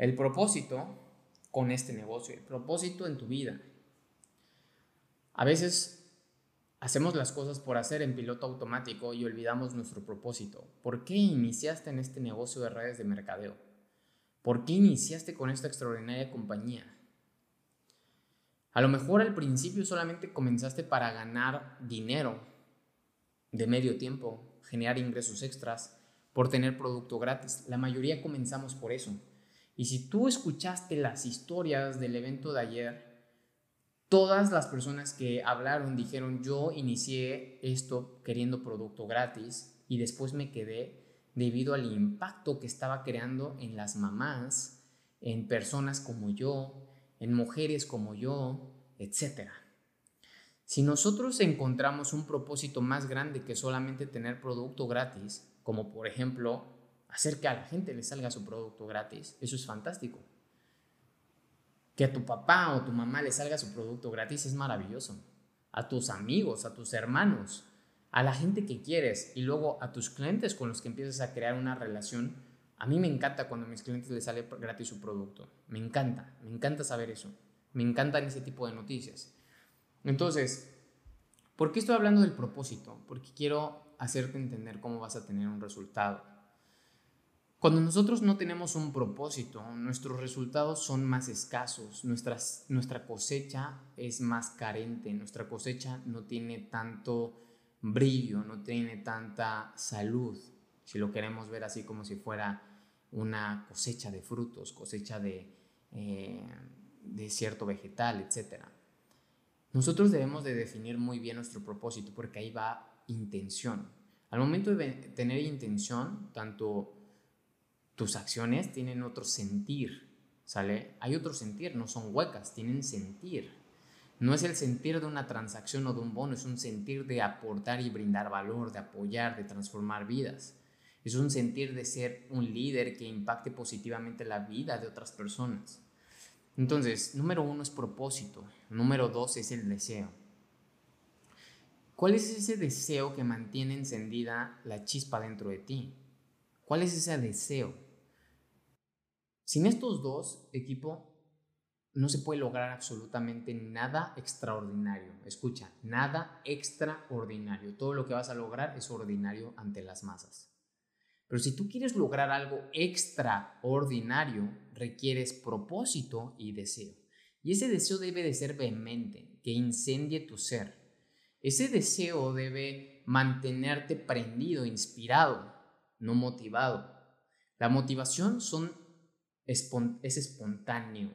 El propósito con este negocio, el propósito en tu vida. A veces hacemos las cosas por hacer en piloto automático y olvidamos nuestro propósito. ¿Por qué iniciaste en este negocio de redes de mercadeo? ¿Por qué iniciaste con esta extraordinaria compañía? A lo mejor al principio solamente comenzaste para ganar dinero de medio tiempo, generar ingresos extras, por tener producto gratis. La mayoría comenzamos por eso. Y si tú escuchaste las historias del evento de ayer, todas las personas que hablaron dijeron, yo inicié esto queriendo producto gratis y después me quedé debido al impacto que estaba creando en las mamás, en personas como yo, en mujeres como yo, etc. Si nosotros encontramos un propósito más grande que solamente tener producto gratis, como por ejemplo hacer que a la gente le salga su producto gratis, eso es fantástico. Que a tu papá o tu mamá le salga su producto gratis es maravilloso. A tus amigos, a tus hermanos, a la gente que quieres y luego a tus clientes con los que empiezas a crear una relación. A mí me encanta cuando a mis clientes les sale gratis su producto. Me encanta, me encanta saber eso. Me encantan ese tipo de noticias. Entonces, ¿por qué estoy hablando del propósito? Porque quiero hacerte entender cómo vas a tener un resultado. Cuando nosotros no tenemos un propósito, nuestros resultados son más escasos, nuestra cosecha es más carente, nuestra cosecha no tiene tanto brillo, no tiene tanta salud, si lo queremos ver así como si fuera una cosecha de frutos, cosecha de, eh, de cierto vegetal, etc. Nosotros debemos de definir muy bien nuestro propósito porque ahí va intención. Al momento de tener intención, tanto tus acciones tienen otro sentir, ¿sale? Hay otro sentir, no son huecas, tienen sentir. No es el sentir de una transacción o de un bono, es un sentir de aportar y brindar valor, de apoyar, de transformar vidas. Es un sentir de ser un líder que impacte positivamente la vida de otras personas. Entonces, número uno es propósito, número dos es el deseo. ¿Cuál es ese deseo que mantiene encendida la chispa dentro de ti? ¿Cuál es ese deseo? Sin estos dos, equipo, no se puede lograr absolutamente nada extraordinario. Escucha, nada extraordinario. Todo lo que vas a lograr es ordinario ante las masas. Pero si tú quieres lograr algo extraordinario, requieres propósito y deseo. Y ese deseo debe de ser vehemente, que incendie tu ser. Ese deseo debe mantenerte prendido, inspirado, no motivado. La motivación son es espontáneo.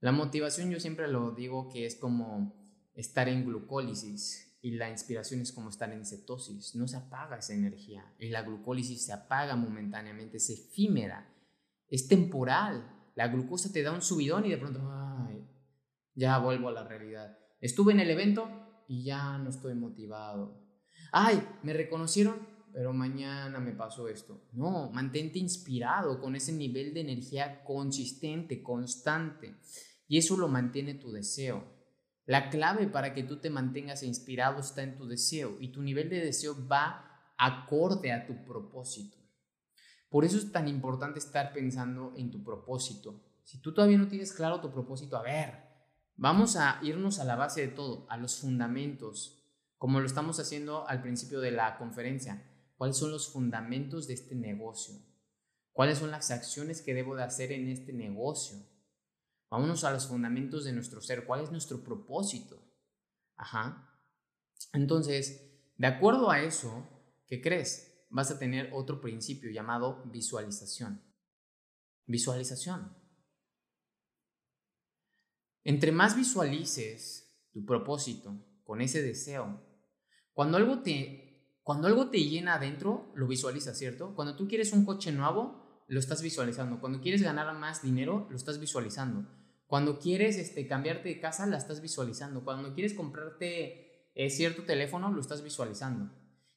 La motivación yo siempre lo digo que es como estar en glucólisis y la inspiración es como estar en cetosis. No se apaga esa energía y la glucólisis se apaga momentáneamente, es efímera, es temporal. La glucosa te da un subidón y de pronto, ya vuelvo a la realidad. Estuve en el evento y ya no estoy motivado. Ay, me reconocieron pero mañana me pasó esto. No, mantente inspirado con ese nivel de energía consistente, constante. Y eso lo mantiene tu deseo. La clave para que tú te mantengas inspirado está en tu deseo y tu nivel de deseo va acorde a tu propósito. Por eso es tan importante estar pensando en tu propósito. Si tú todavía no tienes claro tu propósito, a ver, Vamos a irnos a la base de todo, a los fundamentos, como lo estamos haciendo al principio de la conferencia. ¿Cuáles son los fundamentos de este negocio? ¿Cuáles son las acciones que debo de hacer en este negocio? Vámonos a los fundamentos de nuestro ser. ¿Cuál es nuestro propósito? Ajá. Entonces, de acuerdo a eso, ¿qué crees? Vas a tener otro principio llamado visualización. Visualización. Entre más visualices tu propósito con ese deseo, cuando algo te, cuando algo te llena adentro, lo visualizas, ¿cierto? Cuando tú quieres un coche nuevo, lo estás visualizando. Cuando quieres ganar más dinero, lo estás visualizando. Cuando quieres este, cambiarte de casa, la estás visualizando. Cuando quieres comprarte eh, cierto teléfono, lo estás visualizando.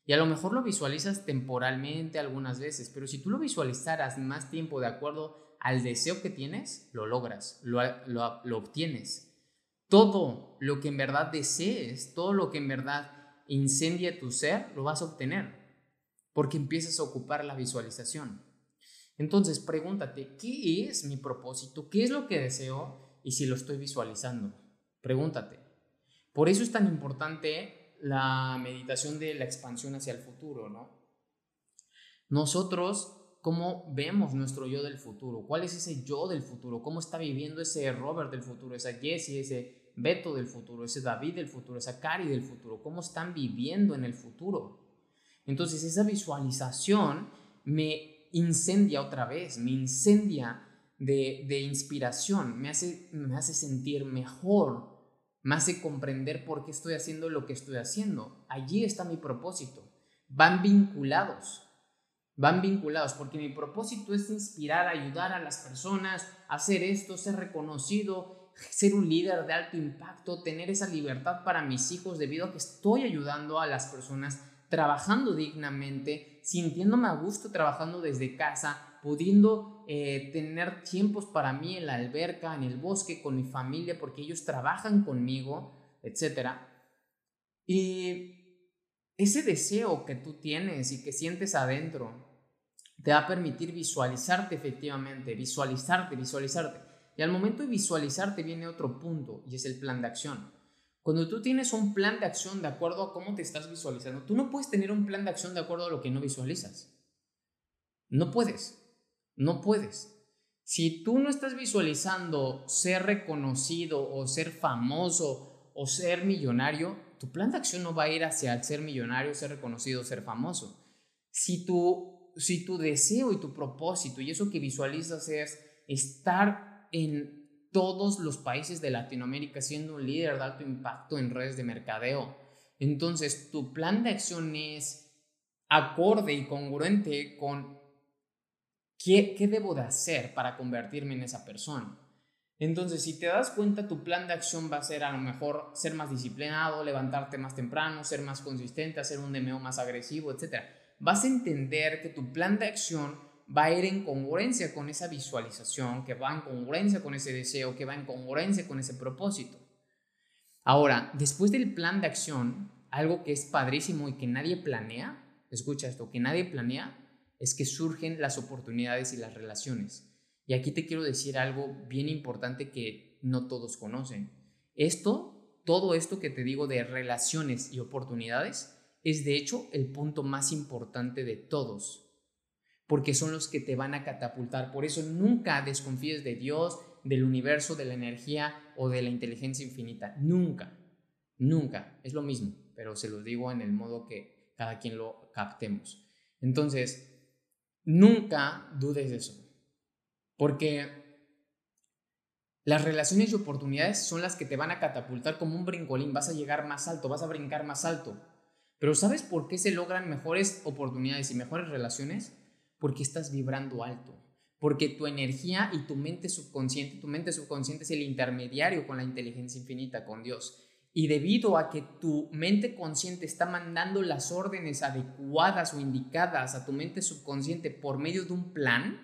Y a lo mejor lo visualizas temporalmente algunas veces, pero si tú lo visualizaras más tiempo de acuerdo al deseo que tienes, lo logras, lo, lo, lo obtienes. Todo lo que en verdad desees, todo lo que en verdad incendia tu ser, lo vas a obtener, porque empiezas a ocupar la visualización. Entonces, pregúntate, ¿qué es mi propósito? ¿Qué es lo que deseo? Y si lo estoy visualizando, pregúntate. Por eso es tan importante la meditación de la expansión hacia el futuro, ¿no? Nosotros, ¿cómo vemos nuestro yo del futuro? ¿Cuál es ese yo del futuro? ¿Cómo está viviendo ese Robert del futuro, esa Jessie, ese Beto del futuro, ese David del futuro, esa Cari del futuro? ¿Cómo están viviendo en el futuro? Entonces, esa visualización me incendia otra vez, me incendia de, inspiración, me hace, me hace sentir mejor, me hace comprender por qué estoy haciendo lo que estoy haciendo. Allí está mi propósito. Van vinculados, van vinculados, porque mi propósito es inspirar, ayudar a las personas, hacer esto, ser reconocido, ser un líder de alto impacto, tener esa libertad para mis hijos debido a que estoy ayudando a las personas trabajando dignamente, sintiéndome a gusto trabajando desde casa, pudiendo eh, tener tiempos para mí en la alberca, en el bosque, con mi familia, porque ellos trabajan conmigo, etc. Y ese deseo que tú tienes y que sientes adentro te va a permitir visualizarte efectivamente, visualizarte, visualizarte. Y al momento de visualizarte viene otro punto y es el plan de acción. Cuando tú tienes un plan de acción de acuerdo a cómo te estás visualizando, tú no puedes tener un plan de acción de acuerdo a lo que no visualizas. No puedes. No puedes. Si tú no estás visualizando ser reconocido o ser famoso o ser millonario, tu plan de acción no va a ir hacia el ser millonario, ser reconocido, ser famoso. Si tu, si tu deseo y tu propósito y eso que visualizas es estar en todos los países de Latinoamérica siendo un líder de alto impacto en redes de mercadeo. Entonces, tu plan de acción es acorde y congruente con qué, debo de hacer para convertirme en esa persona. Entonces, si te das cuenta, tu plan de acción va a ser a lo mejor ser más disciplinado, levantarte más temprano, ser más consistente, hacer un DMO más agresivo, etc. Vas a entender que tu plan de acción va a ir en congruencia con esa visualización, que va en congruencia con ese deseo, que va en congruencia con ese propósito. Ahora, después del plan de acción, algo que es padrísimo y que nadie planea, escucha esto, que nadie planea, es que surgen las oportunidades y las relaciones. Y aquí te quiero decir algo bien importante que no todos conocen. Esto, todo esto que te digo de relaciones y oportunidades, es de hecho el punto más importante de todos porque son los que te van a catapultar. Por eso nunca desconfíes de Dios, del universo, de la energía o de la inteligencia infinita. Nunca, nunca. Es lo mismo, pero se lo digo en el modo que cada quien lo captemos. Entonces, nunca dudes de eso, porque las relaciones y oportunidades son las que te van a catapultar como un brincolín. Vas a llegar más alto, vas a brincar más alto. Pero ¿sabes por qué se logran mejores oportunidades y mejores relaciones? Porque estás vibrando alto, porque tu energía y tu mente subconsciente, tu mente subconsciente es el intermediario con la inteligencia infinita, con Dios. Y debido a que tu mente consciente está mandando las órdenes adecuadas o indicadas a tu mente subconsciente por medio de un plan,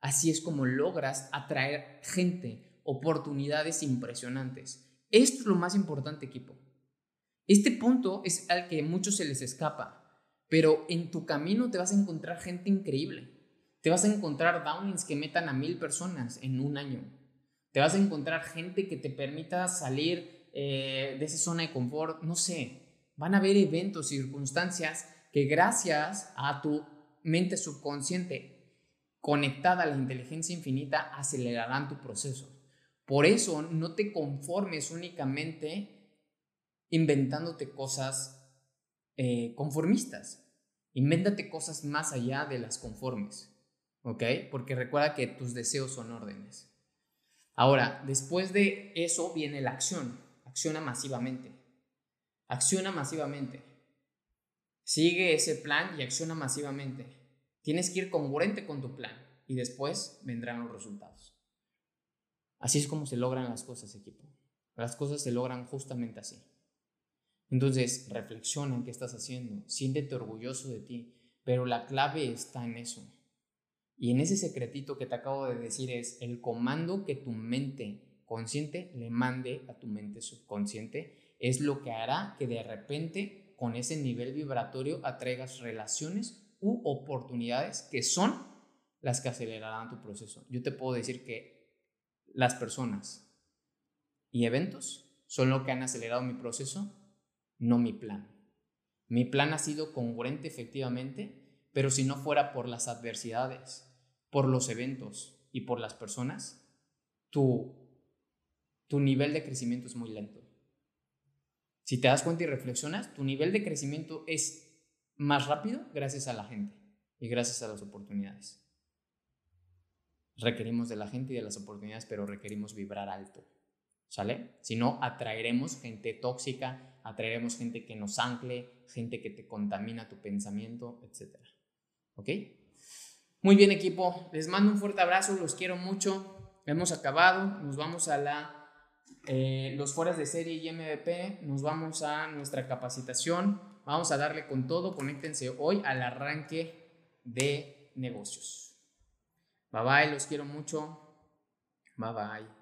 así es como logras atraer gente, oportunidades impresionantes. Esto es lo más importante, equipo. Este punto es al que muchos se les escapa. Pero en tu camino te vas a encontrar gente increíble. Te vas a encontrar downings que metan a mil personas en un año. Te vas a encontrar gente que te permita salir eh, de esa zona de confort, no sé. Van a haber eventos, circunstancias que gracias a tu mente subconsciente conectada a la inteligencia infinita acelerarán tu proceso. Por eso no te conformes únicamente inventándote cosas eh, conformistas. Invéntate cosas más allá de las conformes. ¿Ok? Porque recuerda que tus deseos son órdenes. Ahora, después de eso viene la acción. Acciona masivamente. Acciona masivamente. Sigue ese plan y acciona masivamente. Tienes que ir congruente con tu plan y después vendrán los resultados. Así es como se logran las cosas, equipo. Las cosas se logran justamente así. Entonces, reflexiona en qué estás haciendo, siéntete orgulloso de ti, pero la clave está en eso. Y en ese secretito que te acabo de decir es el comando que tu mente consciente le mande a tu mente subconsciente es lo que hará que de repente con ese nivel vibratorio atraigas relaciones u oportunidades que son las que acelerarán tu proceso. Yo te puedo decir que las personas y eventos son lo que han acelerado mi proceso, no mi plan. Mi plan ha sido congruente efectivamente, pero si no fuera por las adversidades, por los eventos y por las personas, tu, tu nivel de crecimiento es muy lento. Si te das cuenta y reflexionas, tu nivel de crecimiento es más rápido gracias a la gente y gracias a las oportunidades. Requerimos de la gente y de las oportunidades, pero requerimos vibrar alto. ¿Sale? Si no, atraeremos gente tóxica, atraeremos gente que nos ancle, gente que te contamina tu pensamiento, etc. ¿Ok? Muy bien equipo, les mando un fuerte abrazo, los quiero mucho. Hemos acabado, nos vamos a la, eh, los fueras de serie y MVP, nos vamos a nuestra capacitación, vamos a darle con todo, conéctense hoy al arranque de negocios. Bye bye, los quiero mucho. Bye bye.